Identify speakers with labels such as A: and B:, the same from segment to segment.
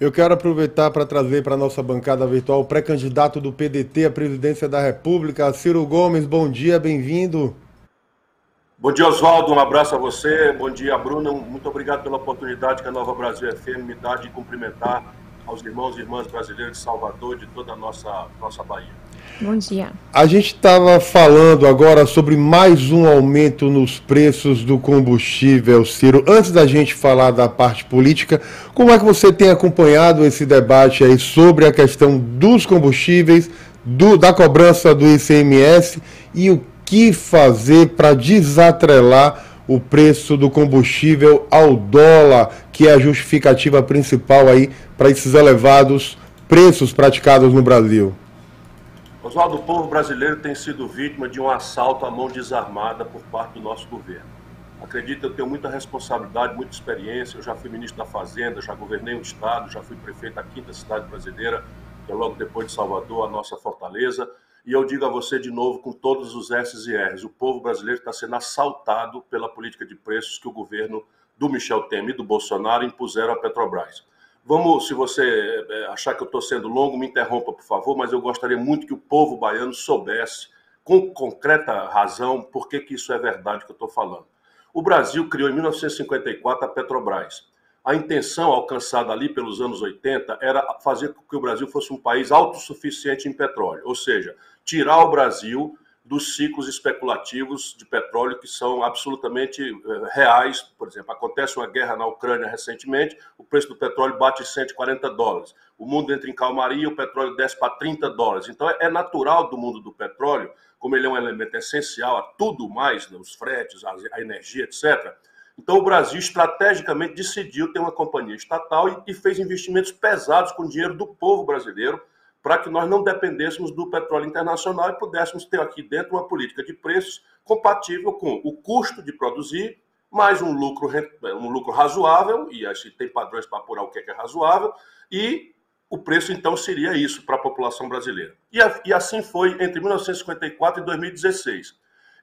A: Eu quero aproveitar para trazer para a nossa bancada virtual o pré-candidato do PDT à presidência da República, Ciro Gomes. Bom dia, bem-vindo.
B: Bom dia, Oswaldo. Um abraço a você. Bom dia, Bruna. Muito obrigado pela oportunidade que a Nova Brasil FM me dá de cumprimentar aos irmãos e irmãs brasileiros de Salvador de toda a nossa, nossa Bahia.
C: Bom dia.
A: A gente estava falando agora sobre mais um aumento nos preços do combustível, Ciro. Antes da gente falar da parte política, como é que você tem acompanhado esse debate aí sobre a questão dos combustíveis, do, da cobrança do ICMS e o que fazer para desatrelar o preço do combustível ao dólar, que é a justificativa principal aí para esses elevados preços praticados no Brasil?
B: Oswaldo, o povo brasileiro tem sido vítima de um assalto à mão desarmada por parte do nosso governo. Acredito, eu tenho muita responsabilidade, muita experiência. Eu já fui ministro da Fazenda, já governei um estado, já fui prefeito da quinta cidade brasileira, que é logo depois de Salvador, a nossa fortaleza. E eu digo a você de novo, com todos os S's e R's, o povo brasileiro está sendo assaltado pela política de preços que o governo do Michel Temer e do Bolsonaro impuseram à Petrobras. Vamos, se você é, achar que eu estou sendo longo, me interrompa, por favor, mas eu gostaria muito que o povo baiano soubesse, com concreta razão, por que, que isso é verdade que eu estou falando. O Brasil criou em 1954 a Petrobras. A intenção alcançada ali pelos anos 80 era fazer com que o Brasil fosse um país autossuficiente em petróleo, ou seja, tirar o Brasil dos ciclos especulativos de petróleo que são absolutamente eh, reais. Por exemplo, acontece uma guerra na Ucrânia recentemente, o preço do petróleo bate 140 dólares. O mundo entra em calmaria, o petróleo desce para 30 dólares. Então é natural do mundo do petróleo, como ele é um elemento essencial a tudo mais, né, os fretes, a energia, etc. Então o Brasil estrategicamente decidiu ter uma companhia estatal e fez investimentos pesados com dinheiro do povo brasileiro para que nós não dependêssemos do petróleo internacional e pudéssemos ter aqui dentro uma política de preços compatível com o custo de produzir, mais um lucro, um lucro razoável, e a gente tem padrões para apurar o que é, que é razoável, e o preço então seria isso para a população brasileira. E, e assim foi entre 1954 e 2016.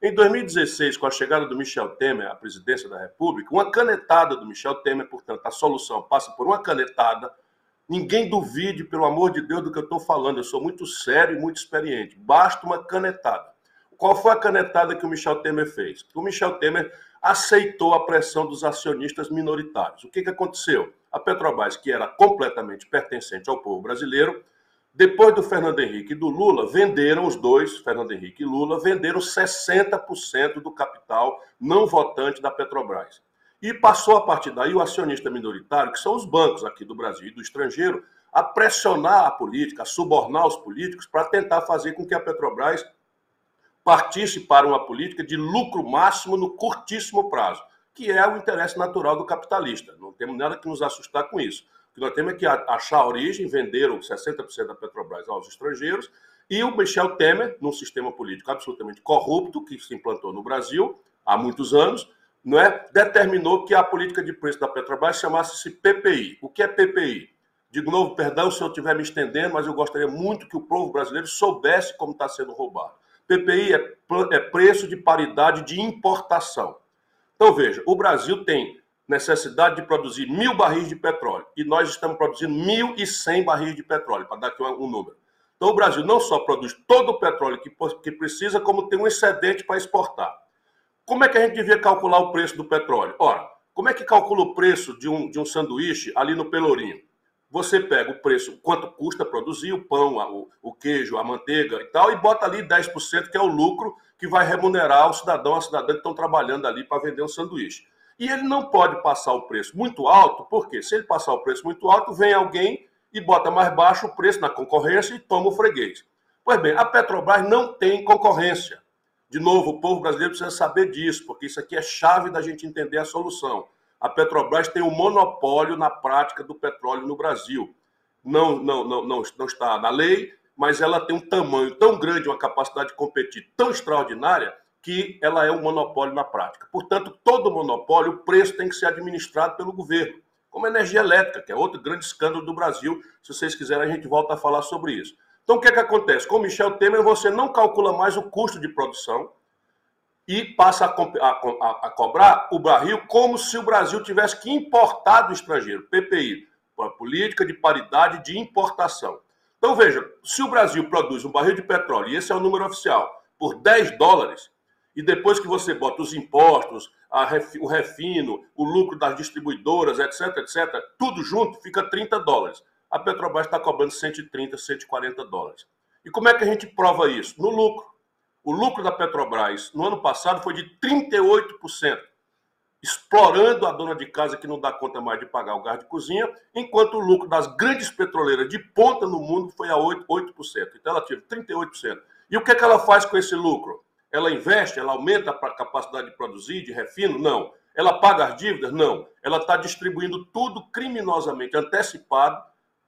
B: Em 2016, com a chegada do Michel Temer à presidência da República, uma canetada do Michel Temer, portanto, a solução passa por uma canetada Ninguém duvide, pelo amor de Deus, do que eu estou falando. Eu sou muito sério e muito experiente. Basta uma canetada. Qual foi a canetada que o Michel Temer fez? O Michel Temer aceitou a pressão dos acionistas minoritários. O que, que aconteceu? A Petrobras, que era completamente pertencente ao povo brasileiro, depois do Fernando Henrique e do Lula, venderam os dois, Fernando Henrique e Lula, venderam 60% do capital não votante da Petrobras. E passou a partir daí o acionista minoritário, que são os bancos aqui do Brasil e do estrangeiro, a pressionar a política, a subornar os políticos para tentar fazer com que a Petrobras partisse para uma política de lucro máximo no curtíssimo prazo, que é o interesse natural do capitalista. Não temos nada que nos assustar com isso. O que nós temos é que achar a origem, venderam 60% da Petrobras aos estrangeiros, e o Michel Temer, num sistema político absolutamente corrupto que se implantou no Brasil há muitos anos, não é, determinou que a política de preço da Petrobras chamasse-se PPI. O que é PPI? De novo, perdão se eu estiver me estendendo, mas eu gostaria muito que o povo brasileiro soubesse como está sendo roubado. PPI é, é preço de paridade de importação. Então, veja, o Brasil tem necessidade de produzir mil barris de petróleo e nós estamos produzindo mil e cem barris de petróleo, para dar aqui um número. Então, o Brasil não só produz todo o petróleo que, que precisa, como tem um excedente para exportar. Como é que a gente devia calcular o preço do petróleo? Ora, como é que calcula o preço de um, de um sanduíche ali no Pelourinho? Você pega o preço, quanto custa produzir o pão, o, o queijo, a manteiga e tal, e bota ali 10%, que é o lucro que vai remunerar o cidadão, a cidadã que estão trabalhando ali para vender um sanduíche. E ele não pode passar o preço muito alto, porque se ele passar o preço muito alto, vem alguém e bota mais baixo o preço na concorrência e toma o freguês. Pois bem, a Petrobras não tem concorrência. De novo, o povo brasileiro precisa saber disso, porque isso aqui é chave da gente entender a solução. A Petrobras tem um monopólio na prática do petróleo no Brasil. Não, não, não, não, não está na lei, mas ela tem um tamanho tão grande, uma capacidade de competir tão extraordinária, que ela é um monopólio na prática. Portanto, todo monopólio, o preço tem que ser administrado pelo governo, como a energia elétrica, que é outro grande escândalo do Brasil. Se vocês quiserem, a gente volta a falar sobre isso. Então, o que é que acontece? Com Michel Temer, você não calcula mais o custo de produção e passa a, a, a, cobrar o barril como se o Brasil tivesse que importar do estrangeiro, PPI. política de paridade de importação. Então, veja, se o Brasil produz um barril de petróleo, e esse é o número oficial, por 10 dólares, e depois que você bota os impostos, ref, o refino, o lucro das distribuidoras, etc, etc, tudo junto, fica 30 dólares. A Petrobras está cobrando 130, 140 dólares. E como é que a gente prova isso? No lucro. O lucro da Petrobras no ano passado foi de 38% explorando a dona de casa que não dá conta mais de pagar o gás de cozinha, enquanto o lucro das grandes petroleiras de ponta no mundo foi a 8%. 8%. Então ela teve 38%. E o que, é que ela faz com esse lucro? Ela investe, ela aumenta a capacidade de produzir, de refino? Não. Ela paga as dívidas? Não. Ela está distribuindo tudo criminosamente antecipado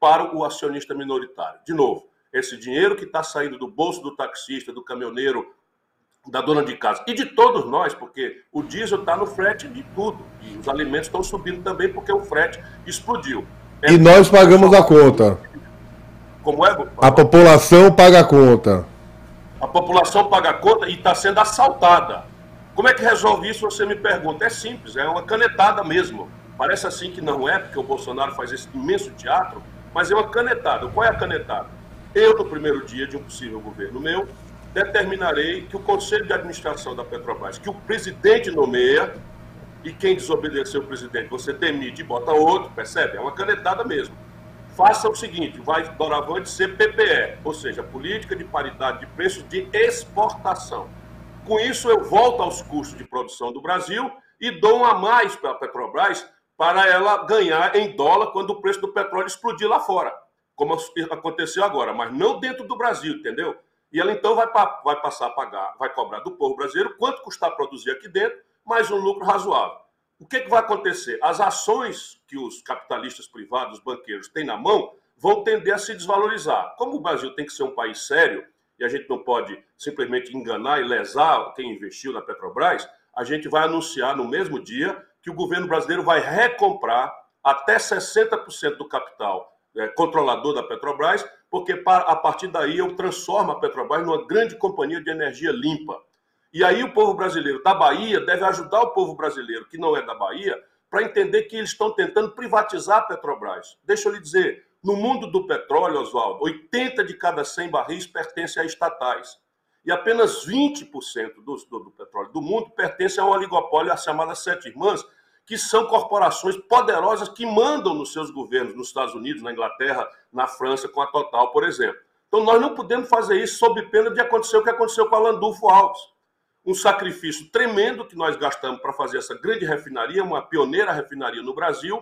B: para o acionista minoritário. De novo, esse dinheiro que está saindo do bolso do taxista, do caminhoneiro, da dona de casa e de todos nós, porque o diesel está no frete de tudo e os alimentos estão subindo também porque o frete explodiu.
A: É e nós pagamos a conta. Como é? A população paga a conta.
B: A população paga a conta e está sendo assaltada. Como é que resolve isso? Você me pergunta. É simples, é uma canetada mesmo. Parece assim que não é, porque o Bolsonaro faz esse imenso teatro, mas é uma canetada. Qual é a canetada? Eu, no primeiro dia de um possível governo meu, determinarei que o Conselho de Administração da Petrobras, que o presidente nomeia, e quem desobedecer o presidente, você demite e bota outro, percebe? É uma canetada mesmo. Faça o seguinte, vai doravante ser PPE, ou seja, Política de Paridade de Preços de Exportação. Com isso, eu volto aos custos de produção do Brasil e dou um a mais para a Petrobras para ela ganhar em dólar quando o preço do petróleo explodir lá fora, como aconteceu agora, mas não dentro do Brasil, entendeu? E ela então vai, vai passar a pagar, vai cobrar do povo brasileiro quanto custar produzir aqui dentro, mais um lucro razoável. O que, que vai acontecer? As ações que os capitalistas privados, os banqueiros têm na mão, vão tender a se desvalorizar. Como o Brasil tem que ser um país sério, e a gente não pode simplesmente enganar e lesar quem investiu na Petrobras, a gente vai anunciar no mesmo dia que o governo brasileiro vai recomprar até 60% do capital é, controlador da Petrobras porque a partir daí eu transformo a Petrobras numa grande companhia de energia limpa. E aí o povo brasileiro da Bahia deve ajudar o povo brasileiro que não é da Bahia para entender que eles estão tentando privatizar a Petrobras. Deixa eu lhe dizer, no mundo do petróleo, Oswaldo, 80 de cada 100 barris pertencem a estatais. E apenas 20% do, do, do petróleo do mundo pertence a um oligopólio, a chamada Sete Irmãs, que são corporações poderosas que mandam nos seus governos, nos Estados Unidos, na Inglaterra, na França, com a Total, por exemplo. Então, nós não podemos fazer isso sob pena de acontecer o que aconteceu com a Landulfo Alves. Um sacrifício tremendo que nós gastamos para fazer essa grande refinaria, uma pioneira refinaria no Brasil,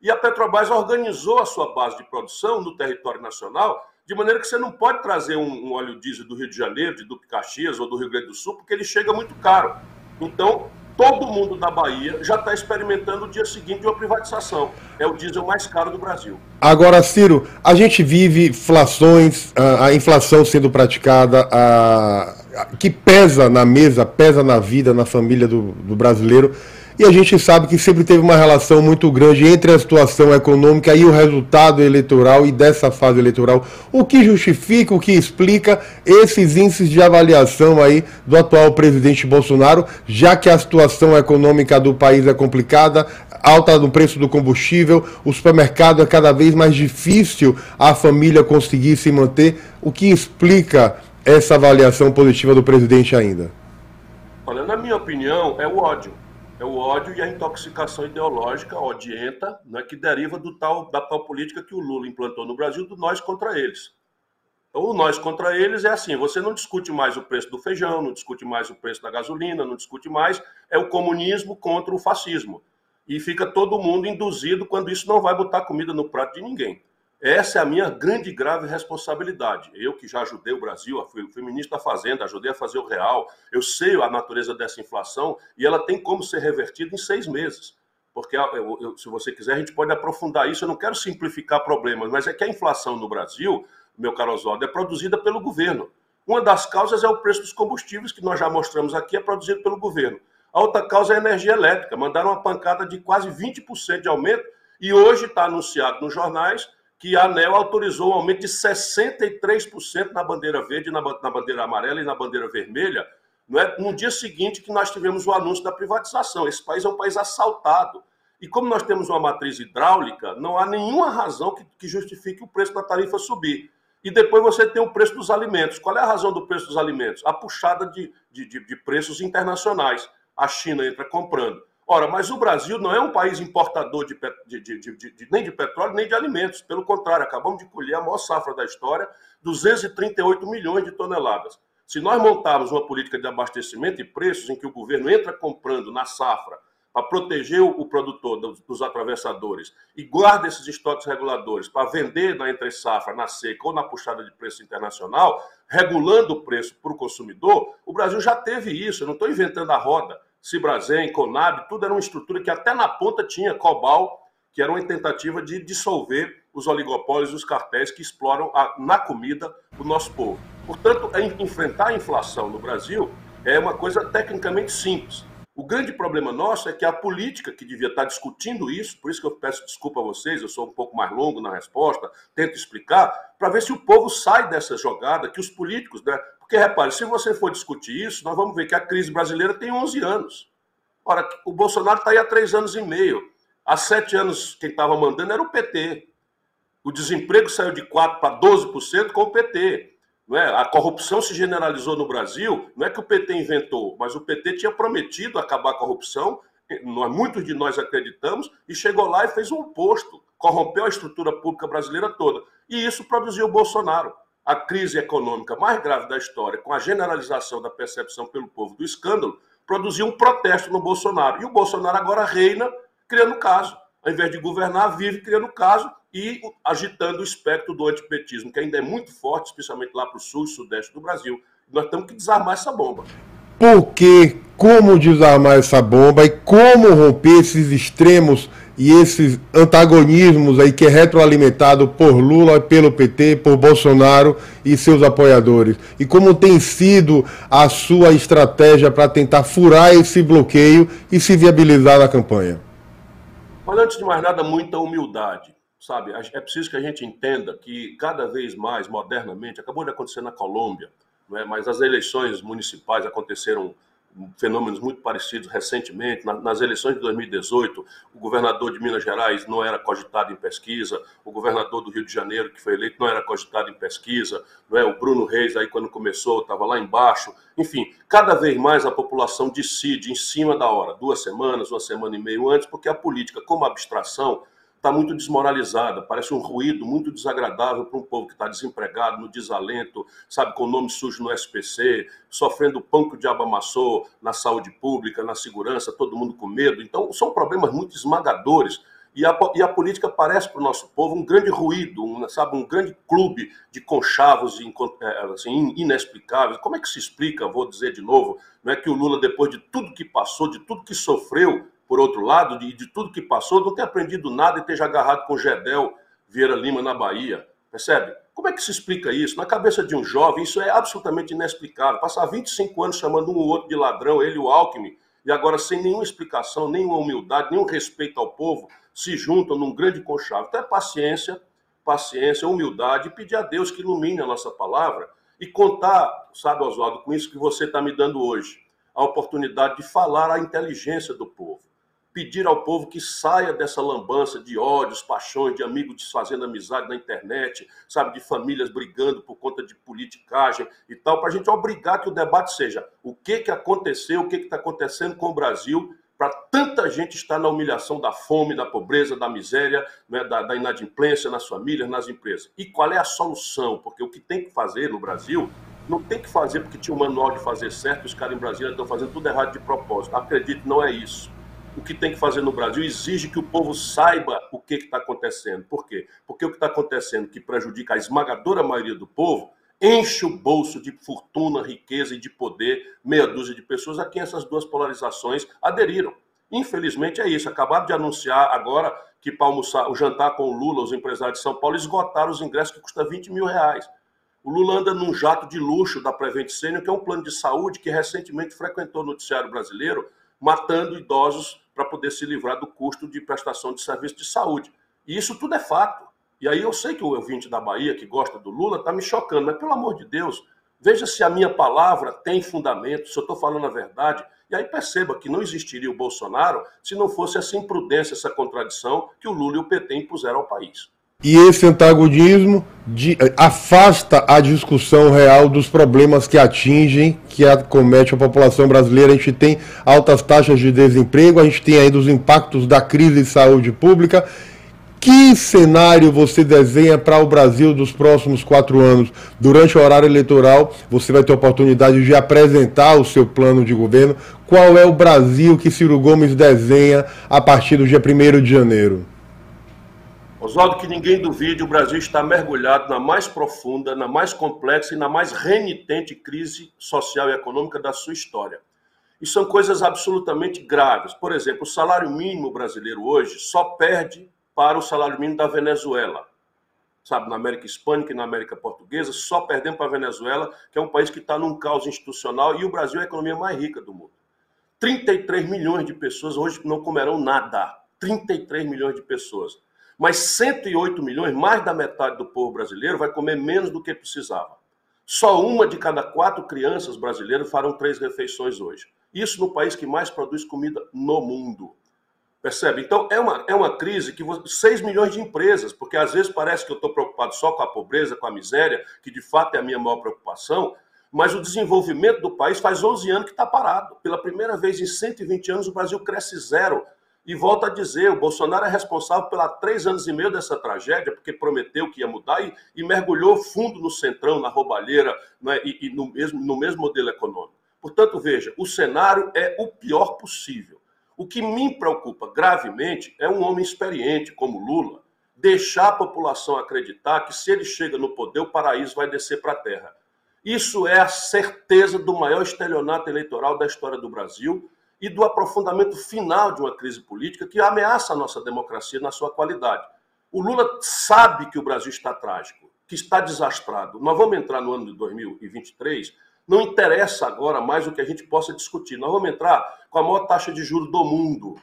B: e a Petrobras organizou a sua base de produção no território nacional, de maneira que você não pode trazer um, um óleo diesel do Rio de Janeiro, de Duque Caxias ou do Rio Grande do Sul, porque ele chega muito caro. Então, todo mundo da Bahia já está experimentando o dia seguinte de uma privatização. É o diesel mais caro do Brasil.
A: Agora, Ciro, a gente vive inflações, a inflação sendo praticada, a, que pesa na mesa, pesa na vida, na família do, do brasileiro. E a gente sabe que sempre teve uma relação muito grande entre a situação econômica e o resultado eleitoral e dessa fase eleitoral. O que justifica, o que explica esses índices de avaliação aí do atual presidente Bolsonaro, já que a situação econômica do país é complicada, alta no preço do combustível, o supermercado é cada vez mais difícil a família conseguir se manter. O que explica essa avaliação positiva do presidente ainda?
B: Olha, na minha opinião, é o ódio é o ódio e a intoxicação ideológica odienta, né, que deriva do tal, da tal política que o Lula implantou no Brasil, do nós contra eles. Então, o nós contra eles é assim: você não discute mais o preço do feijão, não discute mais o preço da gasolina, não discute mais, é o comunismo contra o fascismo. E fica todo mundo induzido quando isso não vai botar comida no prato de ninguém. Essa é a minha grande e grave responsabilidade. Eu que já ajudei o Brasil, fui, fui, ministro da Fazenda, ajudei a fazer o real, eu sei a natureza dessa inflação e ela tem como ser revertida em seis meses. Porque, eu, eu, se você quiser, a gente pode aprofundar isso. Eu não quero simplificar problemas, mas é que a inflação no Brasil, meu caro Oswaldo, é produzida pelo governo. Uma das causas é o preço dos combustíveis, que nós já mostramos aqui, é produzido pelo governo. A outra causa é a energia elétrica. Mandaram uma pancada de quase 20% de aumento e hoje está anunciado nos jornais que a ANEL autorizou um aumento de 63% na bandeira verde, na, bandeira amarela e na bandeira vermelha, não é? no dia seguinte que nós tivemos o anúncio da privatização. Esse país é um país assaltado. E como nós temos uma matriz hidráulica, não há nenhuma razão que, que justifique o preço da tarifa subir. E depois você tem o preço dos alimentos. Qual é a razão do preço dos alimentos? A puxada de, de, de preços internacionais. A China entra comprando. Ora, mas o Brasil não é um país importador de, de, de, de, nem de petróleo nem de alimentos. Pelo contrário, acabamos de colher a maior safra da história, 238 milhões de toneladas. Se nós montarmos uma política de abastecimento e preços em que o governo entra comprando na safra para proteger o produtor dos, dos, atravessadores e guarda esses estoques reguladores para vender na entre safra, na seca ou na puxada de preço internacional, regulando o preço para o consumidor, o Brasil já teve isso. Eu não estou inventando a roda. Cibrazen, Conab, tudo era uma estrutura que até na ponta tinha Cobal, que era uma tentativa de dissolver os oligopólios e os cartéis que exploram a, na comida o nosso povo. Portanto, enfrentar a inflação no Brasil é uma coisa tecnicamente simples. O grande problema nosso é que a política que devia estar discutindo isso, por isso que eu peço desculpa a vocês, eu sou um pouco mais longo na resposta, tento explicar, para ver se o povo sai dessa jogada, que os políticos, né? Porque, repare, se você for discutir isso, nós vamos ver que a crise brasileira tem 11 anos. Ora, o Bolsonaro está aí há três anos e meio. Há sete anos, quem estava mandando era o PT. O desemprego saiu de 4% para 12% com o PT. Não é? A corrupção se generalizou no Brasil, não é que o PT inventou, mas o PT tinha prometido acabar a corrupção, nós, muitos de nós acreditamos, e chegou lá e fez o oposto, corrompeu a estrutura pública brasileira toda. E isso produziu o Bolsonaro a crise econômica mais grave da história, com a generalização da percepção pelo povo do escândalo, produziu um protesto no Bolsonaro. E o Bolsonaro agora reina criando caso. Ao invés de governar, vive criando caso e agitando o espectro do antipetismo, que ainda é muito forte, especialmente lá para o sul e sudeste do Brasil. Nós temos que desarmar essa bomba.
A: Por que, como desarmar essa bomba e como romper esses extremos e esses antagonismos aí que é retroalimentado por Lula, pelo PT, por Bolsonaro e seus apoiadores. E como tem sido a sua estratégia para tentar furar esse bloqueio e se viabilizar na campanha?
B: Mas antes de mais nada, muita humildade, sabe? É preciso que a gente entenda que cada vez mais, modernamente, acabou de acontecer na Colômbia, é? mas as eleições municipais aconteceram fenômenos muito parecidos recentemente. nas eleições de 2018, o governador de Minas Gerais não era cogitado em pesquisa, o governador do Rio de Janeiro, que foi eleito, não era cogitado em pesquisa, não é? o Bruno Reis, aí quando começou, estava lá embaixo. Enfim, cada vez mais a população decide em cima da hora, duas semanas, uma semana e meio antes, porque a política, como abstração, está muito desmoralizada, parece um ruído muito desagradável para um povo que está desempregado, no desalento, sabe, com o nome sujo no SPC, sofrendo o pão que o diabo amassou na saúde pública, na segurança, todo mundo com medo. Então, são problemas muito esmagadores. E a, e a política parece para o nosso povo um grande ruído, um, sabe, um grande clube de conchavos é, assim, inexplicáveis. Como é que se explica, vou dizer de novo, não é que o Lula, depois de tudo que passou, de tudo que sofreu, por outro lado, de, de tudo que passou, não ter aprendido nada e esteja agarrado com Gedel Vieira Lima na Bahia. Percebe? Como é que se explica isso? Na cabeça de um jovem, isso é absolutamente inexplicável. Passar 25 anos chamando um ou outro de ladrão, ele o Alckmin, e agora sem nenhuma explicação, nenhuma humildade, nenhum respeito ao povo, se juntam num grande conchavo. Então é paciência, paciência, humildade, e pedir a Deus que ilumine a nossa palavra e contar, sabe, Oswaldo, com isso que você está me dando hoje, a oportunidade de falar a inteligência do povo pedir ao povo que saia dessa lambança de ódios, paixões, de amigos desfazendo amizade na internet, sabe, de famílias brigando por conta de politicagem e tal, para a gente obrigar que o debate seja o que, que aconteceu, o que está acontecendo com o Brasil, para tanta gente estar na humilhação da fome, da pobreza, da miséria, né, da, da inadimplência nas famílias, nas empresas. E qual é a solução? Porque o que tem que fazer no Brasil não tem que fazer porque tinha um manual de fazer certo, os caras em Brasília estão fazendo tudo errado de propósito. Acredite, não é isso o que tem que fazer no Brasil exige que o povo saiba o que está acontecendo. Por quê? Porque o que está acontecendo, que prejudica a esmagadora maioria do povo, enche o bolso de fortuna, riqueza e de poder meia dúzia de pessoas a quem essas duas polarizações aderiram. Infelizmente é isso. Acabaram de anunciar agora que para almoçar, o jantar com o Lula, os empresários de São Paulo, esgotaram os ingressos que custa 20 mil reais. O Lula anda num jato de luxo da Prevent Senior, que é um plano de saúde que recentemente frequentou o noticiário brasileiro, matando idosos para poder se livrar do custo de prestação de serviço de saúde. E isso tudo é fato. E aí eu sei que o ouvinte da Bahia, que gosta do Lula, está me chocando, mas pelo amor de Deus, Veja se a minha palavra tem fundamento, se eu estou falando a verdade. E aí perceba que não existiria o Bolsonaro se não fosse essa imprudência, essa contradição que o Lula e o PT impuseram ao país.
A: E esse antagonismo de, afasta a discussão real dos problemas que atingem, que acomete a população brasileira. A gente tem altas taxas de desemprego, a gente tem ainda os impactos da crise de saúde pública. Que cenário você desenha para o Brasil dos próximos quatro anos? Durante o horário eleitoral, você vai ter a oportunidade de apresentar o seu plano de governo. Qual é o Brasil que Ciro Gomes desenha a partir do dia 1 de janeiro?
B: Oswaldo, que ninguém duvide, o Brasil está mergulhado na mais profunda, na mais complexa e na mais renitente crise social e econômica da sua história. E são coisas absolutamente graves. Por exemplo, o salário mínimo brasileiro hoje só perde para o salário mínimo da Venezuela. Sabe, na América Hispânica e na América Portuguesa, só perdendo para a Venezuela, que é um país que está num caos institucional, e o Brasil é a economia mais rica do mundo. 33 milhões de pessoas hoje não comerão nada. 33 milhões de pessoas mas 108 milhões, mais da metade do povo brasileiro, vai comer menos do que precisava. Só uma de cada quatro crianças brasileiras farão três refeições hoje. Isso no país que mais produz comida no mundo. Percebe? Então, é uma, é uma crise que 6 milhões de empresas, porque às vezes parece que eu estou preocupado só com a pobreza, com a miséria, que de fato é a minha maior preocupação, mas o desenvolvimento do país faz 11 anos que está parado. Pela primeira vez em 120 anos, o Brasil cresce zero e volto a dizer, o Bolsonaro é responsável pela três anos e meio dessa tragédia, porque prometeu que ia mudar e, e mergulhou fundo no centrão, na roubalheira né, e, e no, mesmo, no mesmo modelo econômico. Portanto, veja, o cenário é o pior possível. O que me preocupa gravemente é um homem experiente como Lula deixar a população acreditar que se ele chega no poder, o paraíso vai descer para a terra. Isso é a certeza do maior estelionato eleitoral da história do Brasil e do aprofundamento final de uma crise política que ameaça a nossa democracia na sua qualidade. O Lula sabe que o Brasil está trágico, que está desastrado. Nós vamos entrar no ano de 2023, não interessa agora mais o que a gente possa discutir. Nós vamos entrar com a maior taxa de juros do mundo.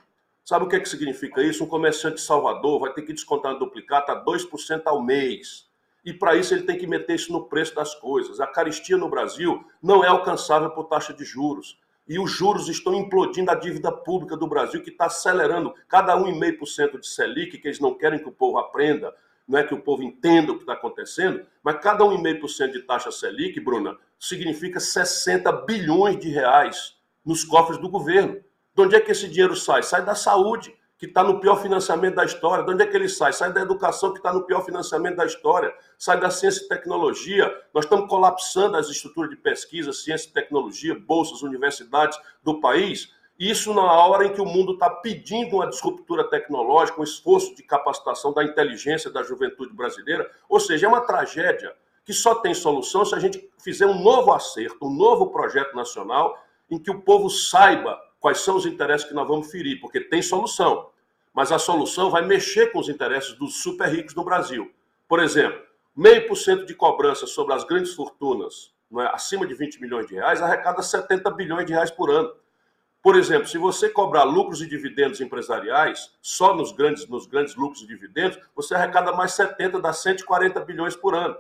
B: Sabe o que, é que significa isso? Um comerciante de Salvador vai ter que descontar no duplicata a 2% ao mês. E para isso ele tem que meter isso no preço das coisas. A caristia no Brasil não é alcançável por taxa de juros e os juros estão implodindo a dívida pública do Brasil, que está acelerando cada 1,5% de Selic, que eles não querem que o povo aprenda, não é que o povo entenda o que está acontecendo, mas cada 1,5% de taxa Selic, Bruna, significa 60 bilhões de reais nos cofres do governo. De onde é que esse dinheiro sai? Sai da saúde que está no pior financiamento da história. De onde é que ele sai? Sai da educação, que está no pior financiamento da história. Sai da ciência e tecnologia. Nós estamos colapsando as estruturas de pesquisa, ciência e tecnologia, bolsas, universidades do país. Isso na hora em que o mundo está pedindo uma disruptura tecnológica, um esforço de capacitação da inteligência da juventude brasileira. Ou seja, é uma tragédia que só tem solução se a gente fizer um novo acerto, um novo projeto nacional em que o povo saiba quais são os interesses que nós vamos ferir, porque tem solução. Mas a solução vai mexer com os interesses dos super ricos no Brasil. Por exemplo, meio por cento de cobrança sobre as grandes fortunas, é, acima de 20 milhões de reais, arrecada 70 bilhões de reais por ano. Por exemplo, se você cobrar lucros e dividendos empresariais, só nos grandes, nos grandes lucros e dividendos, você arrecada mais 70, dá 140 bilhões por ano.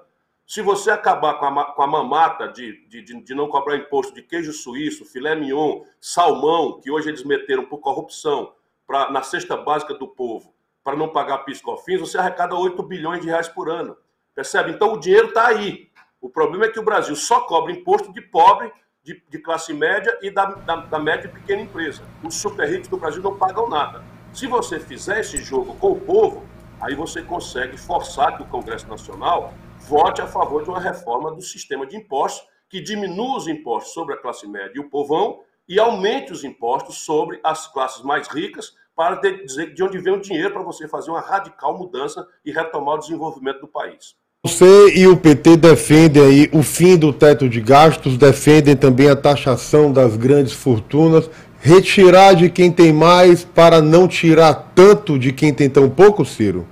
B: Se você acabar com a, com a mamata de, de, de, não cobrar imposto de queijo suíço, filé mignon, salmão, que hoje eles meteram por corrupção pra, na cesta básica do povo, para não pagar piscofins, você arrecada 8 bilhões de reais por ano. Percebe? Então o dinheiro está aí. O problema é que o Brasil só cobra imposto de pobre, de, de classe média e da, da, da média e pequena empresa. Os super ricos do Brasil não pagam nada. Se você fizer esse jogo com o povo, aí você consegue forçar que o Congresso Nacional vote a favor de uma reforma do sistema de impostos que diminua os impostos sobre a classe média e o povão e aumente os impostos sobre as classes mais ricas para dizer de onde vem o dinheiro para você fazer uma radical mudança e retomar o desenvolvimento do país.
A: Você e o PT defendem aí o fim do teto de gastos, defendem também a taxação das grandes fortunas, retirar de quem tem mais para não tirar tanto de quem tem tão pouco, Ciro?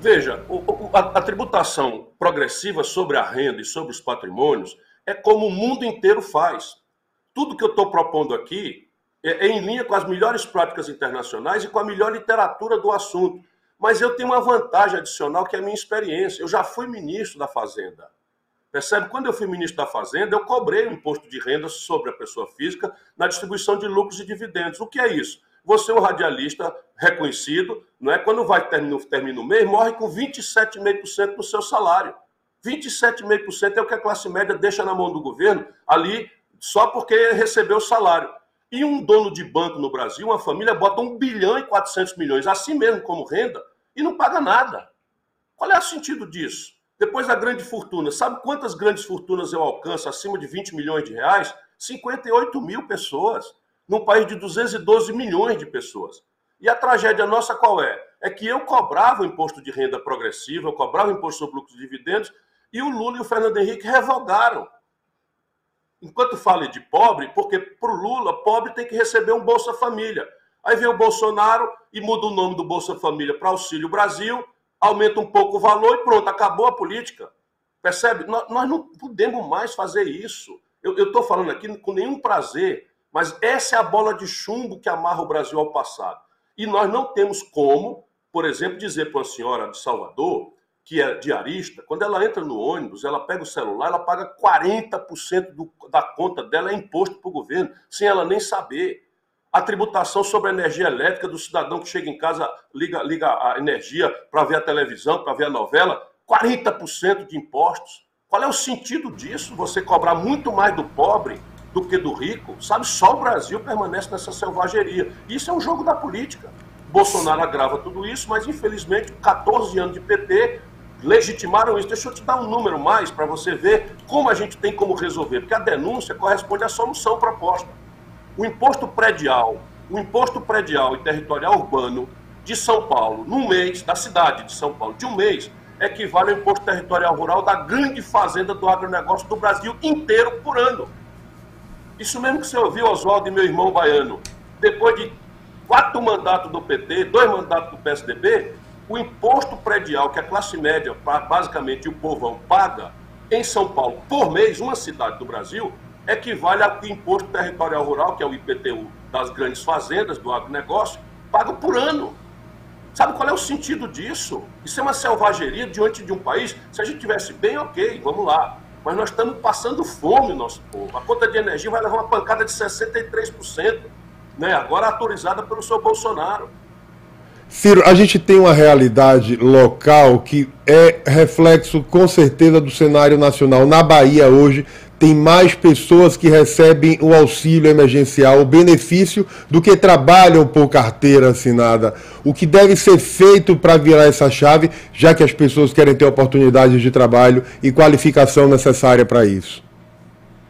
B: Veja, a, a tributação progressiva sobre a renda e sobre os patrimônios é como o mundo inteiro faz. Tudo que eu estou propondo aqui é, é em linha com as melhores práticas internacionais e com a melhor literatura do assunto. Mas eu tenho uma vantagem adicional que é a minha experiência. Eu já fui ministro da Fazenda. Percebe? Quando eu fui ministro da Fazenda, eu cobrei o imposto de renda sobre a pessoa física na distribuição de lucros e dividendos. O que é isso? Você é um radialista reconhecido, não é? Quando vai terminar termina o mês, morre com 27,5% do seu salário. 27,5% é o que a classe média deixa na mão do governo ali só porque recebeu o salário. E um dono de banco no Brasil, uma família, bota 1 bilhão e 400 milhões, assim mesmo como renda, e não paga nada. Qual é o sentido disso? Depois da grande fortuna, sabe quantas grandes fortunas eu alcanço acima de 20 milhões de reais? 58 mil pessoas, num país de 212 milhões de pessoas. E a tragédia nossa qual é? É que eu cobrava o imposto de renda progressiva, eu cobrava o imposto sobre lucros e dividendos, e o Lula e o Fernando Henrique revogaram. Enquanto fale de pobre, porque para o Lula, pobre tem que receber um Bolsa Família. Aí vem o Bolsonaro e muda o nome do Bolsa Família para Auxílio Brasil, aumenta um pouco o valor e pronto, acabou a política. Percebe? Nós, nós não podemos mais fazer isso. Eu estou falando aqui com nenhum prazer, mas essa é a bola de chumbo que amarra o Brasil ao passado. E nós não temos como, por exemplo, dizer para uma senhora de Salvador, que é diarista, quando ela entra no ônibus, ela pega o celular, ela paga 40% do, da conta dela é imposto para o governo, sem ela nem saber a tributação sobre a energia elétrica do cidadão que chega em casa, liga, liga a energia para ver a televisão, para ver a novela, 40% de impostos. Qual é o sentido disso? Você cobrar muito mais do pobre do que do rico? Sabe, só o Brasil permanece nessa selvageria. Isso é um jogo da política. Bolsonaro agrava tudo isso, mas infelizmente 14 anos de PT legitimaram isso. Deixa eu te dar um número mais para você ver como a gente tem como resolver, porque a denúncia corresponde à solução proposta. O imposto predial, o imposto predial e territorial urbano de São Paulo, num mês, da cidade de São Paulo, de um mês, equivale ao imposto territorial rural da grande fazenda do agronegócio do Brasil inteiro por ano. Isso mesmo que você ouviu, Oswaldo e meu irmão baiano. Depois de quatro mandatos do PT, dois mandatos do PSDB, o imposto predial que a classe média, basicamente o povão, paga em São Paulo por mês, uma cidade do Brasil, equivale ao imposto territorial rural, que é o IPTU das grandes fazendas, do agronegócio, paga por ano. Sabe qual é o sentido disso? Isso é uma selvageria diante de um país. Se a gente tivesse bem, ok, vamos lá. Mas nós estamos passando fome, nosso povo. A conta de energia vai levar uma pancada de 63%, né? agora autorizada pelo senhor Bolsonaro.
A: Ciro, a gente tem uma realidade local que é reflexo, com certeza, do cenário nacional. Na Bahia, hoje, tem mais pessoas que recebem o auxílio emergencial, o benefício, do que trabalham por carteira assinada. O que deve ser feito para virar essa chave, já que as pessoas querem ter oportunidades de trabalho e qualificação necessária para isso?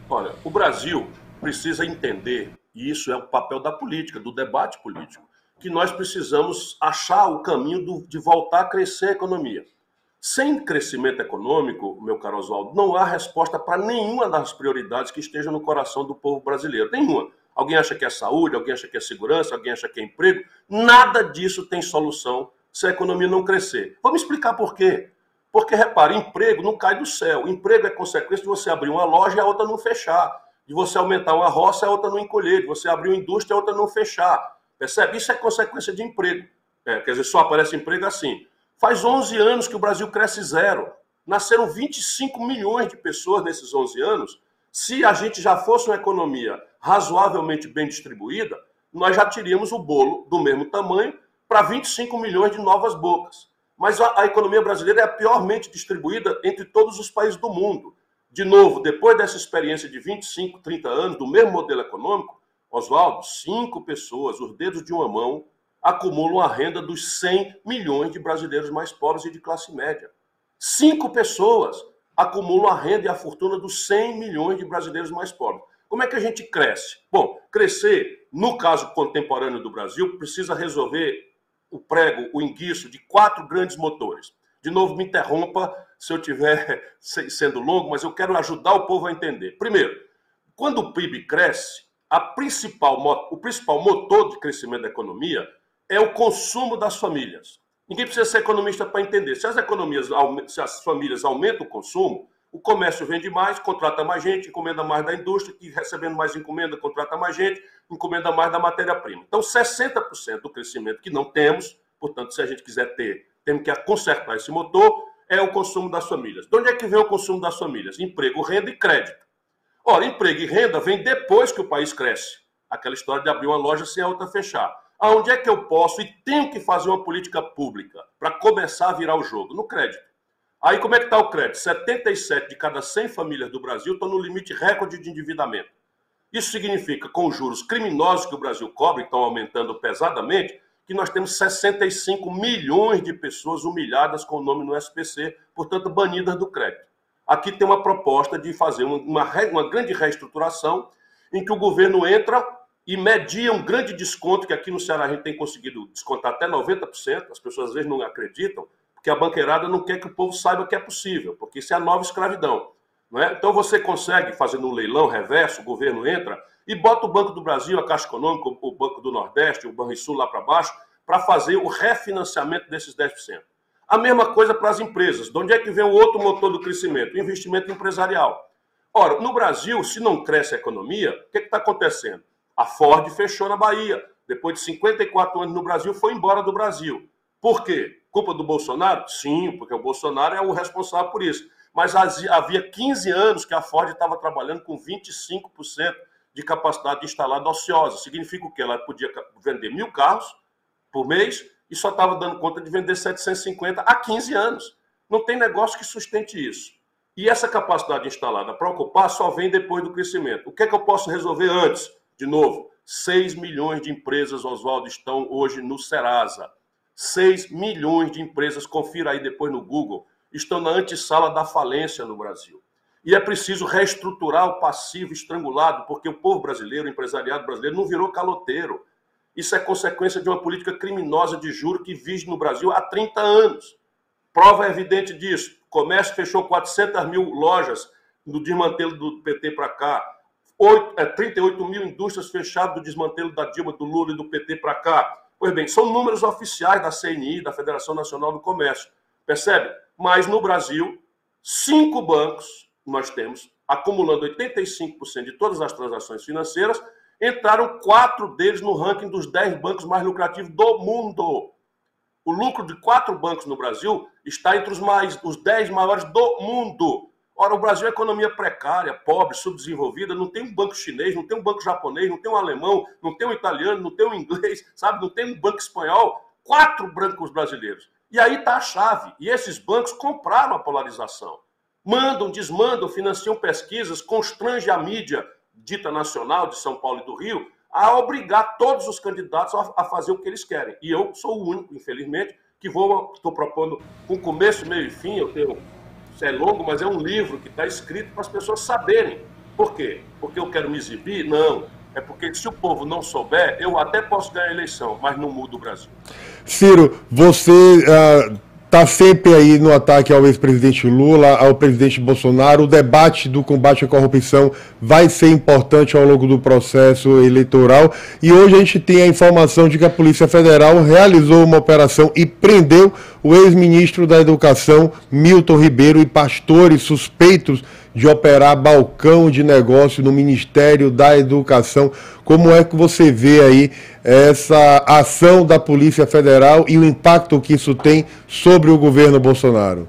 B: Olha, o Brasil precisa entender, e isso é o papel da política, do debate político, que nós precisamos achar o caminho do, de voltar a crescer a economia. Sem crescimento econômico, meu caro Oswaldo, não há resposta para nenhuma das prioridades que estejam no coração do povo brasileiro. Nenhuma. Alguém acha que é saúde, alguém acha que é segurança, alguém acha que é emprego. Nada disso tem solução se a economia não crescer. Vamos explicar por quê. Porque, repare, emprego não cai do céu. Emprego é consequência de você abrir uma loja e a outra não fechar. De você aumentar uma roça a outra não encolher. De você abrir uma indústria a outra não fechar. Percebe? Isso é consequência de emprego. É, quer dizer, só aparece emprego assim. Faz 11 anos que o Brasil cresce zero. Nasceram 25 milhões de pessoas nesses 11 anos. Se a gente já fosse uma economia razoavelmente bem distribuída, nós já teríamos o bolo do mesmo tamanho para 25 milhões de novas bocas. Mas a, a, economia brasileira é a piormente distribuída entre todos os países do mundo. De novo, depois dessa experiência de 25, 30 anos do mesmo modelo econômico, Oswaldo, cinco pessoas, os dedos de uma mão, acumulam a renda dos 100 milhões de brasileiros mais pobres e de classe média. Cinco pessoas acumulam a renda e a fortuna dos 100 milhões de brasileiros mais pobres. Como é que a gente cresce? Bom, crescer, no caso contemporâneo do Brasil, precisa resolver o prego, o enguiço de quatro grandes motores. De novo, me interrompa se eu estiver sendo longo, mas eu quero ajudar o povo a entender. Primeiro, quando o PIB cresce, principal, o principal motor de crescimento da economia é o consumo das famílias. Ninguém precisa ser economista para entender. Se as economias, se as famílias aumentam o consumo, o comércio vende mais, contrata mais gente, encomenda mais da indústria, que recebendo mais encomenda, contrata mais gente, encomenda mais da matéria-prima. Então, 60% do crescimento que não temos, portanto, se a gente quiser ter, temos que consertar esse motor, é o consumo das famílias. De onde é que vem o consumo das famílias? Emprego, renda e crédito. Ora, emprego e renda vem depois que o país cresce. Aquela história de abrir uma loja sem a outra fechar. Aonde é que eu posso e tenho que fazer uma política pública para começar a virar o jogo? No crédito. Aí como é que está o crédito? 77 de cada 100 famílias do Brasil estão no limite recorde de endividamento. Isso significa, com os juros criminosos que o Brasil cobre, estão aumentando pesadamente, que nós temos 65 milhões de pessoas humilhadas com o nome no SPC, portanto, banidas do crédito. Aqui tem uma proposta de fazer uma, uma grande reestruturação em que o governo entra e media um grande desconto, que aqui no Ceará a gente tem conseguido descontar até 90%, as pessoas às vezes não acreditam, porque a banqueirada não quer que o povo saiba que é possível, porque isso é a nova escravidão. Não é? Então você consegue, fazendo um leilão reverso, o governo entra e bota o Banco do Brasil, a Caixa Econômica, o Banco do Nordeste, o Banrisul lá para baixo, para fazer o refinanciamento desses 10%. A mesma coisa para as empresas. De onde é que vem o outro motor do crescimento? Investimento empresarial. Ora, no Brasil, se não cresce a economia, o que está acontecendo? A Ford fechou na Bahia. Depois de 54 anos no Brasil, foi embora do Brasil. Por quê? Culpa do Bolsonaro? Sim, porque o Bolsonaro é o responsável por isso. Mas havia 15 anos que a Ford estava trabalhando com 25% de capacidade instalada ociosa. Significa o quê? Ela podia vender mil carros por mês e só estava dando conta de vender 750 há 15 anos. Não tem negócio que sustente isso. E essa capacidade instalada para ocupar só vem depois do crescimento. O que é que eu posso resolver antes? De novo, 6 milhões de empresas, Oswaldo, estão hoje no Serasa. 6 milhões de empresas, confira aí depois no Google, estão na antessala da falência no Brasil. E é preciso reestruturar o passivo estrangulado, porque o povo brasileiro, o empresariado brasileiro, não virou caloteiro. Isso é consequência de uma política criminosa de juro que vige no Brasil há 30 anos. Prova evidente disso. O comércio fechou 400 mil lojas no desmantelo do PT para cá. 8, é, 38 mil indústrias fechadas do desmantelo da Dilma, do Lula e do PT para cá. Pois bem, são números oficiais da CNI, da Federação Nacional do Comércio. Percebe? Mas no Brasil, cinco bancos nós temos, acumulando 85% de todas as transações financeiras, entraram quatro deles no ranking dos 10 bancos mais lucrativos do mundo. O lucro de quatro bancos no Brasil está entre os, mais, os 10 maiores do mundo. Ora, o Brasil é economia precária, pobre, subdesenvolvida, não tem um banco chinês, não tem um banco japonês, não tem um alemão, não tem um italiano, não tem um inglês, sabe? Não tem um banco espanhol. Quatro bancos brasileiros. E aí está a chave. E esses bancos compraram a polarização mandam, desmandam, financiam pesquisas, constrange a mídia dita nacional de São Paulo e do Rio a obrigar todos os candidatos a, fazer o que eles querem. E eu sou o único, infelizmente, que vou estou propondo com começo, meio e fim. Eu tenho isso é longo, mas é um livro que está escrito para as pessoas saberem. Por quê? Porque eu quero me exibir? Não. É porque se o povo não souber, eu até posso ganhar a eleição, mas não muda o Brasil.
A: Ciro, você uh, está sempre aí no ataque ao ex-presidente Lula, ao presidente Bolsonaro. O debate do combate à corrupção vai ser importante ao longo do processo eleitoral. E hoje a gente tem a informação de que a Polícia Federal realizou uma operação e prendeu o ex-ministro da Educação, Milton Ribeiro, e pastores suspeitos de operar balcão de negócio no Ministério da Educação. Como é que você vê aí essa ação da Polícia Federal e o impacto que isso tem sobre o governo Bolsonaro?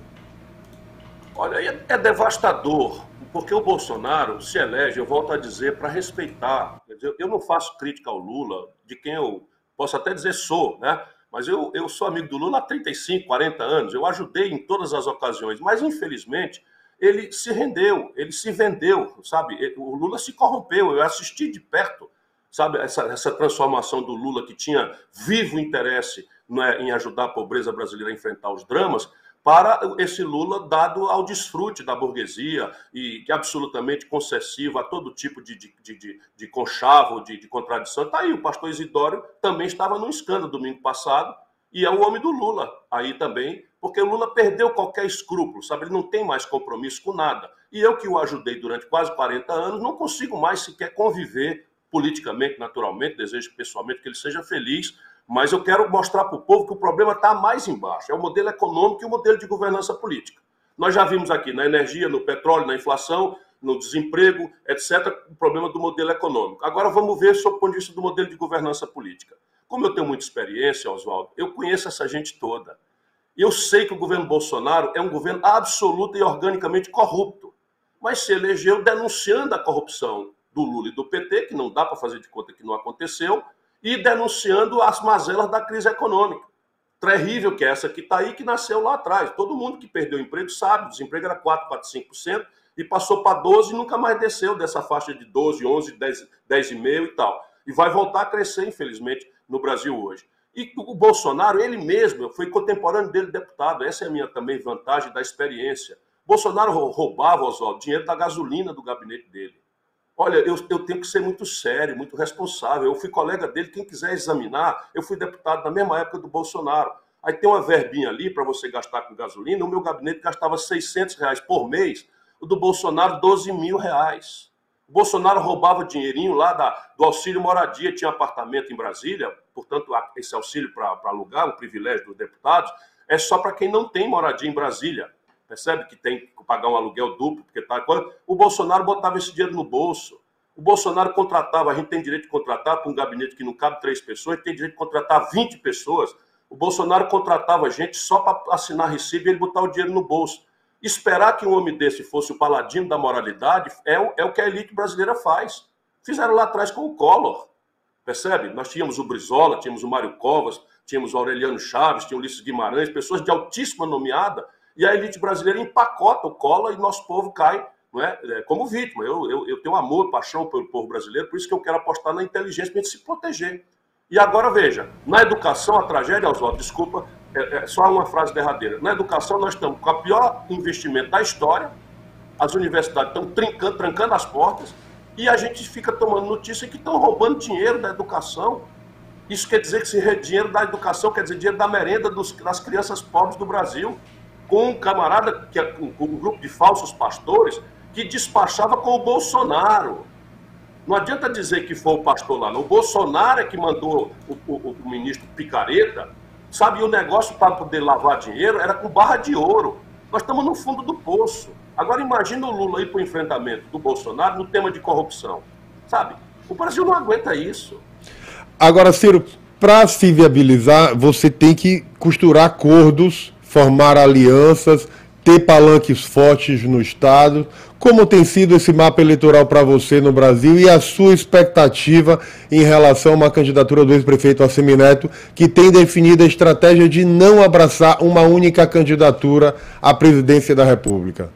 B: Olha, é, é devastador, porque o Bolsonaro se elege, eu volto a dizer, para respeitar. Eu não faço crítica ao Lula, de quem eu posso até dizer sou, né? Mas eu, eu sou amigo do Lula há 35, 40 anos, eu ajudei em todas as ocasiões, mas infelizmente ele se rendeu, ele se vendeu, sabe? O Lula se corrompeu. Eu assisti de perto, sabe, essa, essa transformação do Lula que tinha vivo interesse né, em ajudar a pobreza brasileira a enfrentar os dramas, para esse Lula dado ao desfrute da burguesia e que é absolutamente concessivo a todo tipo de, de, de, de conchavo, de, de contradição. Está aí, o pastor Isidório também estava num escândalo domingo passado, e é o homem do Lula aí também, porque o Lula perdeu qualquer escrúpulo, sabe? Ele não tem mais compromisso com nada. E eu que o ajudei durante quase 40 anos, não consigo mais sequer conviver politicamente, naturalmente, desejo pessoalmente que ele seja feliz, mas eu quero mostrar para o povo que o problema está mais embaixo. É o modelo econômico e o modelo de governança política. Nós já vimos aqui na energia, no petróleo, na inflação, no desemprego, etc., o problema do modelo econômico. Agora vamos ver sob o ponto de vista do modelo de governança política. Como eu tenho muita experiência, Oswaldo, eu conheço essa gente toda. Eu sei que o governo Bolsonaro é um governo absoluto e organicamente corrupto, mas se elegeu denunciando a corrupção do Lula e do PT, que não dá para fazer de conta que não aconteceu, e denunciando as mazelas da crise econômica. Terrível que é essa que está aí, que nasceu lá atrás. Todo mundo que perdeu emprego sabe, o desemprego era 4, 4, 5%, e passou para 12 e nunca mais desceu dessa faixa de 12, 11, 10, 10,5 e tal. E vai voltar a crescer, infelizmente, no Brasil hoje. E o Bolsonaro, ele mesmo, foi contemporâneo dele deputado. Essa é a minha também vantagem da experiência. Bolsonaro roubava, Oswaldo, dinheiro da gasolina do gabinete dele. Olha, eu, eu tenho que ser muito sério, muito responsável. Eu fui colega dele, quem quiser examinar, eu fui deputado na mesma época do Bolsonaro. Aí tem uma verbinha ali para você gastar com gasolina. O meu gabinete gastava 600 reais por mês. O do Bolsonaro, 12 mil reais. O Bolsonaro roubava dinheirinho lá da, do auxílio moradia, tinha apartamento em Brasília, portanto, esse auxílio para alugar, um privilégio dos deputados, é só para quem não tem moradia em Brasília. Percebe que tem que pagar um aluguel duplo, porque tá. O Bolsonaro botava esse dinheiro no bolso. O Bolsonaro contratava, a gente tem direito de contratar para um gabinete que não cabe três pessoas, tem direito de contratar 20 pessoas. O Bolsonaro contratava gente só para assinar recibo e ele botar o dinheiro no bolso. Esperar que um homem desse fosse o paladino da moralidade é o, é o que a elite brasileira faz. Fizeram lá atrás com o Collor. Percebe? Nós tínhamos o Brizola, tínhamos o Mário Covas, tínhamos o Aureliano Chaves, tínhamos o Ulisses Guimarães, pessoas de altíssima nomeada, e a elite brasileira empacota o Collor e nosso povo cai não é? é como vítima. Eu, eu, eu tenho amor, paixão pelo povo brasileiro, por isso que eu quero apostar na inteligência para a gente se proteger. E agora veja, na educação, a tragédia, Oswaldo, desculpa, é, é, só uma frase derradeira. Na educação, nós estamos com o pior investimento da história, as universidades estão trincando, trancando as portas, e a gente fica tomando notícia que estão roubando dinheiro da educação. Isso quer dizer que se dinheiro da educação quer dizer dinheiro da merenda dos, das crianças pobres do Brasil, com um camarada, que é, com um grupo de falsos pastores, que despachava com o Bolsonaro. Não adianta dizer que foi o pastor lá, não. O Bolsonaro é que mandou o, o, o ministro Picareta Sabe, o negócio para poder lavar dinheiro era com barra de ouro. Nós estamos no fundo do poço. Agora imagina o Lula ir para o enfrentamento do Bolsonaro no tema de corrupção. Sabe? O Brasil não aguenta isso.
A: Agora, Ciro, para se viabilizar, você tem que costurar acordos, formar alianças, ter palanques fortes no Estado. Como tem sido esse mapa eleitoral para você no Brasil e a sua expectativa em relação a uma candidatura do ex-prefeito Assemineto, que tem definido a estratégia de não abraçar uma única candidatura à presidência da República?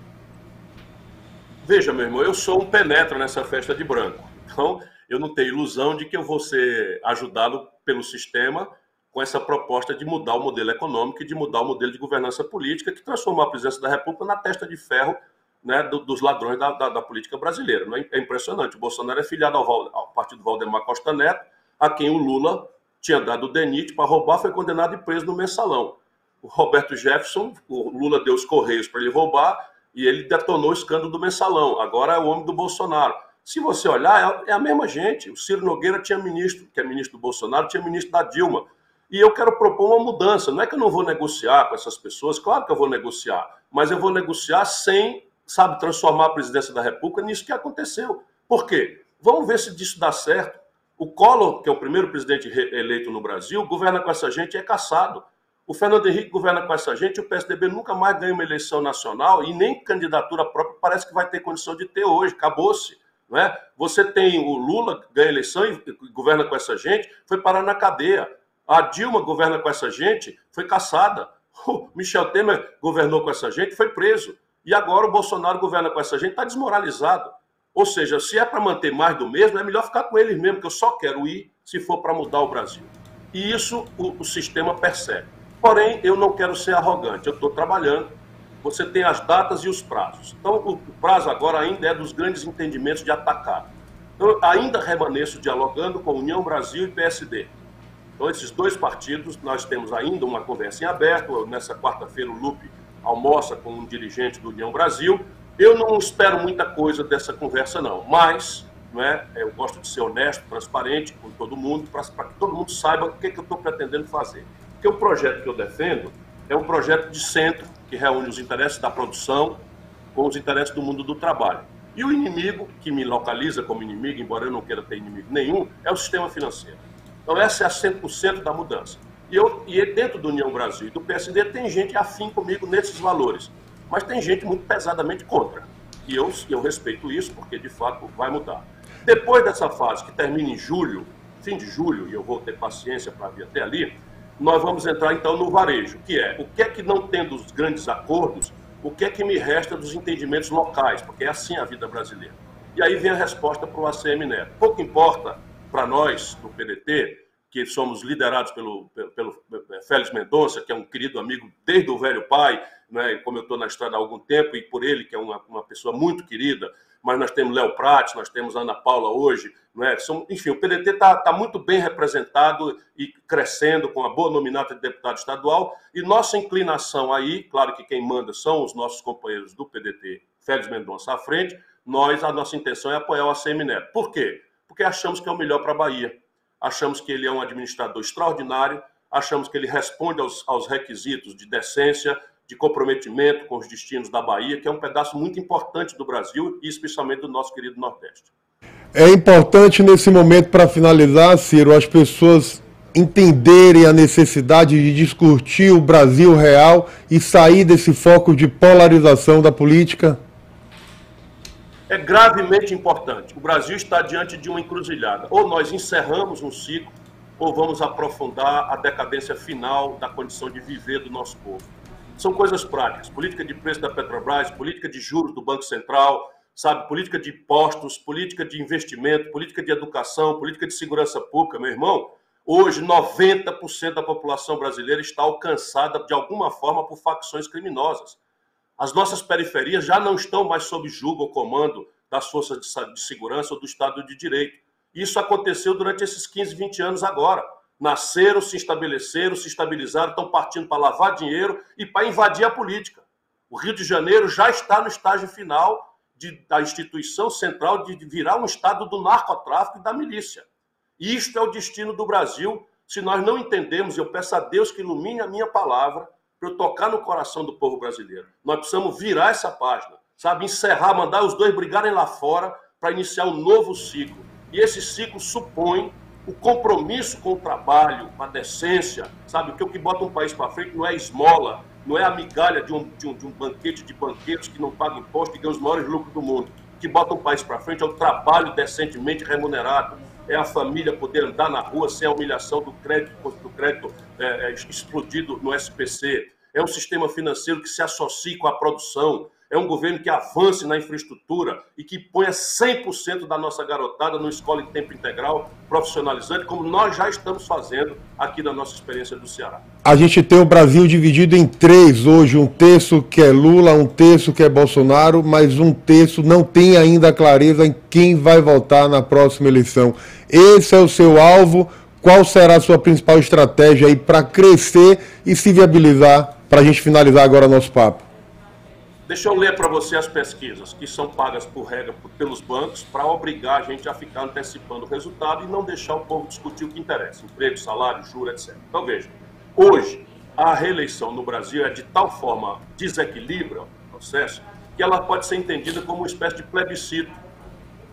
B: Veja, meu irmão, eu sou um penetra nessa festa de branco. Então, eu não tenho ilusão de que eu vou ser ajudado pelo sistema com essa proposta de mudar o modelo econômico e de mudar o modelo de governança política, que transformou a presidência da República na testa de ferro né, do, dos ladrões da, da, da, política brasileira. Não é, impressionante. O Bolsonaro é filiado ao, ao partido Valdemar Costa Neto, a quem o Lula tinha dado o DENIT para roubar, foi condenado e preso no mensalão. O Roberto Jefferson, o Lula deu os correios para ele roubar e ele detonou o escândalo do mensalão. Agora é o homem do Bolsonaro. Se você olhar, é, é a mesma gente. O Ciro Nogueira tinha ministro, que é ministro do Bolsonaro, tinha ministro da Dilma. E eu quero propor uma mudança. Não é que eu não vou negociar com essas pessoas, claro que eu vou negociar, mas eu vou negociar sem, sabe, transformar a presidência da República nisso que aconteceu. Por quê? Vamos ver se disso dá certo. O Collor, que é o primeiro presidente eleito no Brasil, governa com essa gente e é caçado. O Fernando Henrique governa com essa gente, o PSDB nunca mais ganha uma eleição nacional e nem candidatura própria parece que vai ter condição de ter hoje, acabou-se. Não é? Você tem o Lula, ganha eleição e governa com essa gente, foi parar na cadeia. A Dilma governa com essa gente, foi caçada. O Michel Temer governou com essa gente, foi preso. E agora o Bolsonaro governa com essa gente, está desmoralizado. Ou seja, se é para manter mais do mesmo, é melhor ficar com eles mesmo, que eu só quero ir se for para mudar o Brasil. E isso o, o sistema percebe. Porém, eu não quero ser arrogante, eu estou trabalhando. Você tem as datas e os prazos. Então, o prazo agora ainda é dos grandes entendimentos de atacar. Então, ainda remaneço dialogando com União Brasil e PSD então, esses dois partidos, nós temos ainda uma conversa em aberto. Nessa quarta-feira, o Lupe almoça com um dirigente do União Brasil. Eu não espero muita coisa dessa conversa, não, mas não é, eu gosto de ser honesto, transparente com todo mundo, para que todo mundo saiba o que, é que eu estou pretendendo fazer. Porque o projeto que eu defendo é um projeto de centro que reúne os interesses da produção com os interesses do mundo do trabalho. E o inimigo, que me localiza como inimigo, embora eu não queira ter inimigo nenhum, é o sistema financeiro. Então, essa é a 100% da mudança. E, eu, e dentro do União Brasil e do PSD tem gente afim comigo nesses valores, mas tem gente muito pesadamente contra. E eu, eu respeito isso, porque de fato vai mudar. Depois dessa fase, que termina em julho, fim de julho, e eu vou ter paciência para vir até ali, nós vamos entrar então no varejo, que é o que é que não tendo os grandes acordos, o que é que me resta dos entendimentos locais, porque é assim a vida brasileira. E aí vem a resposta para o ACM Neto. Pouco importa para nós, do PDT, que somos liderados pelo, pelo, pelo Félix Mendonça, que é um querido amigo desde o velho pai, né, como eu estou na estrada há algum tempo, e por ele, que é uma, uma pessoa muito querida, mas nós temos Léo Prates, nós temos Ana Paula hoje, não é? São, enfim, o PDT está tá muito bem representado e crescendo com a boa nominata de deputado estadual, e nossa inclinação aí, claro que quem manda são os nossos companheiros do PDT, Félix Mendonça à frente, nós, a nossa intenção é apoiar o ACM Neto. Por quê? Porque achamos que é o melhor para a Bahia, achamos que ele é um administrador extraordinário, achamos que ele responde aos, aos requisitos de decência, de comprometimento com os destinos da Bahia, que é um pedaço muito importante do Brasil e especialmente do nosso querido Nordeste.
A: É importante nesse momento, para finalizar, Ciro, as pessoas entenderem a necessidade de discutir o Brasil real e sair desse foco de polarização da política?
B: É gravemente importante. O Brasil está diante de uma encruzilhada. Ou nós encerramos um ciclo, ou vamos aprofundar a decadência final da condição de viver do nosso povo são coisas práticas. Política de preço da Petrobras, política de juros do Banco Central, sabe, política de impostos, política de investimento, política de educação, política de segurança pública, meu irmão. Hoje, 90% da população brasileira está alcançada de alguma forma por facções criminosas. As nossas periferias já não estão mais sob julgo ou comando das forças de segurança ou do Estado de Direito. Isso aconteceu durante esses 15, 20 anos agora nasceram, se estabeleceram, se estabilizaram, estão partindo para lavar dinheiro e para invadir a política. O Rio de Janeiro já está no estágio final de, da instituição central de virar um estado do narcotráfico e da milícia. Isto é o destino do Brasil se nós não entendemos. Eu peço a Deus que ilumine a minha palavra para eu tocar no coração do povo brasileiro. Nós precisamos virar essa página, sabe? Encerrar, mandar os dois brigarem lá fora para iniciar um novo ciclo. E esse ciclo supõe o compromisso com o trabalho, com a decência, sabe? Porque o que bota um país para frente não é esmola, não é a migalha de um, de, um, de um banquete de banqueiros que não pagam imposto e ganham os maiores lucros do mundo. O que bota um país para frente é o trabalho decentemente remunerado, é a família poder andar na rua sem a humilhação do crédito, do crédito é, é, explodido no SPC, é um sistema financeiro que se associe com a produção, é um governo que avance na infraestrutura e que ponha 100% da nossa garotada no escola em tempo integral, profissionalizante, como nós já estamos fazendo aqui na nossa experiência do Ceará.
A: A gente tem o Brasil dividido em três hoje, um terço que é Lula, um terço que é Bolsonaro, mas um terço não tem ainda clareza em quem vai votar na próxima eleição. Esse é o seu alvo. Qual será a sua principal estratégia aí para crescer e se viabilizar para a gente finalizar agora nosso papo?
B: Deixa eu ler para você as pesquisas que são pagas por regra pelos bancos para obrigar a gente a ficar antecipando o resultado e não deixar o povo discutir o que interessa: emprego, salário, juros, etc. Então veja, hoje a reeleição no Brasil é de tal forma desequilibra o processo que ela pode ser entendida como uma espécie de plebiscito,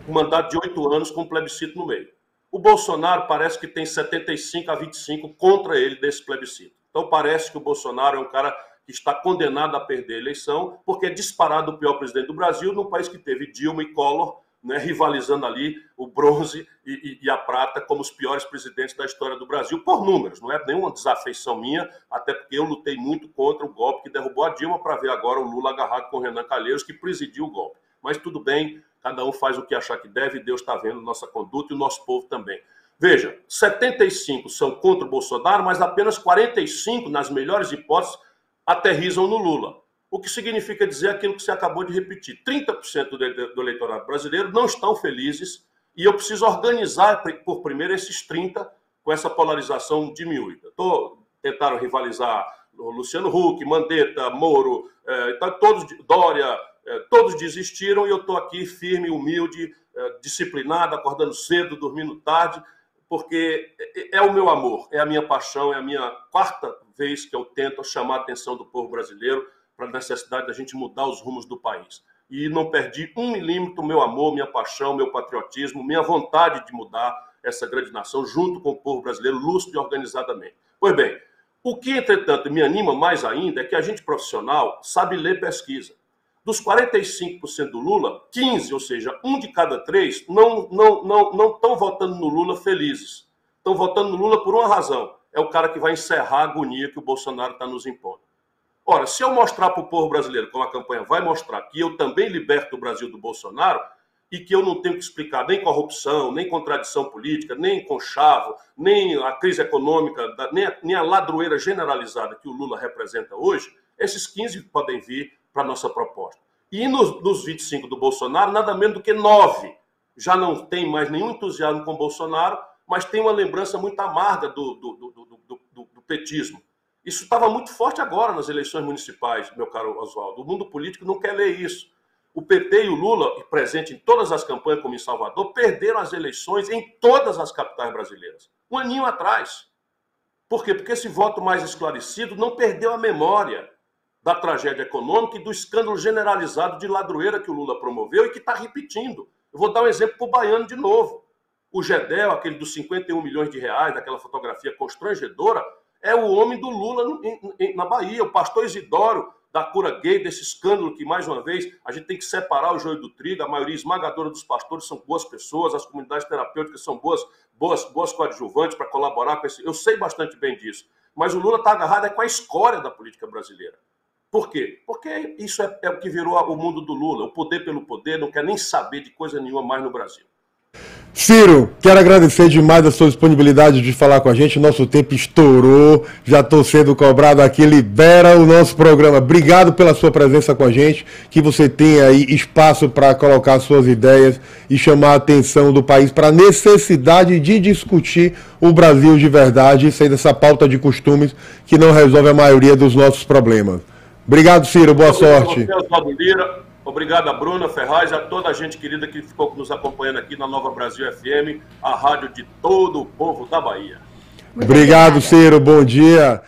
B: um mandato de oito anos com plebiscito no meio. O Bolsonaro parece que tem 75 a 25 contra ele desse plebiscito. Então parece que o Bolsonaro é um cara que está condenado a perder a eleição, porque é disparado o pior presidente do Brasil, num país que teve Dilma e Collor né, rivalizando ali o bronze e, e, e, a prata como os piores presidentes da história do Brasil, por números. Não é nenhuma desafeição minha, até porque eu lutei muito contra o golpe que derrubou a Dilma, para ver agora o Lula agarrado com o Renan Calheiros, que presidiu o golpe. Mas tudo bem, cada um faz o que achar que deve, Deus está vendo nossa conduta e o nosso povo também. Veja, 75 são contra o Bolsonaro, mas apenas 45, nas melhores hipóteses, aterrizam no Lula. O que significa dizer aquilo que você acabou de repetir: 30% do eleitorado brasileiro não estão felizes e eu preciso organizar por primeiro esses 30 com essa polarização diminuída. Tô, tentaram rivalizar Luciano Huck, Mandetta, Moro, eh, todos, Dória, todos desistiram e eu estou aqui firme, humilde, eh, disciplinado, acordando cedo, dormindo tarde, porque é, é o meu amor, é a minha paixão, é a minha quarta vez que eu tento chamar a atenção do povo brasileiro para a necessidade da gente mudar os rumos do país. E não perdi um milímetro meu amor, minha paixão, meu patriotismo, minha vontade de mudar essa grande nação junto com o povo brasileiro, lúcido e organizadamente. Pois bem, O que, entretanto, me anima mais ainda é que a gente profissional sabe ler pesquisa. Dos 45% do Lula, 15, ou seja, um de cada três, não estão não, não, não, não votando no Lula felizes. Estão votando no Lula por uma razão. É o cara que vai encerrar a agonia que o Bolsonaro está nos impondo. Ora, se eu mostrar para o povo brasileiro, como a campanha vai mostrar, que eu também liberto o Brasil do Bolsonaro, e que eu não tenho que explicar nem corrupção, nem contradição política, nem conchavo, nem a crise econômica, nem a, nem a ladroeira generalizada que o Lula representa hoje, esses 15 podem vir para a nossa proposta. E nos, nos 25 do Bolsonaro, nada menos do que 9 já não tem mais nenhum entusiasmo com Bolsonaro, mas tem uma lembrança muito amarga do, do, do, do petismo. Isso estava muito forte agora nas eleições municipais, meu caro Oswaldo. O mundo político não quer ler isso. O PT e o Lula, presente em todas as campanhas, como em Salvador, perderam as eleições em todas as capitais brasileiras. Um aninho atrás. Por quê? Porque esse voto mais esclarecido não perdeu a memória da tragédia econômica e do escândalo generalizado de ladroeira que o Lula promoveu e que está repetindo. Eu vou dar um exemplo para o Baiano de novo. O Gedel, aquele dos 51 milhões de reais, daquela fotografia constrangedora, é o homem do Lula na Bahia, o pastor Isidoro, da cura gay, desse escândalo que, mais uma vez, a gente tem que separar o joio do trigo. A maioria esmagadora dos pastores são boas pessoas, as comunidades terapêuticas são boas, boas, boas coadjuvantes para colaborar com esse. Eu sei bastante bem disso. Mas o Lula está agarrado é com a escória da política brasileira. Por quê? Porque isso é, é o que virou o mundo do Lula. O poder pelo poder, não quer nem saber de coisa nenhuma mais no Brasil.
A: Ciro, quero agradecer demais a sua disponibilidade de falar com a gente. Nosso tempo estourou, já estou sendo cobrado aqui. Libera o nosso programa. Obrigado pela sua presença com a gente. Que você tenha aí espaço para colocar suas ideias e chamar a atenção do país para a necessidade de discutir o Brasil de verdade sair dessa pauta de costumes que não resolve a maioria dos nossos problemas. Obrigado, Ciro. Boa sorte.
B: Você, Obrigado a Bruna Ferraz e a toda a gente querida que ficou nos acompanhando aqui na Nova Brasil FM, a rádio de todo o povo da Bahia.
A: Muito Obrigado, obrigada. Ciro. Bom dia.